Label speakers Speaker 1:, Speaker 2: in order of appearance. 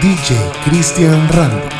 Speaker 1: DJ Christian Randich.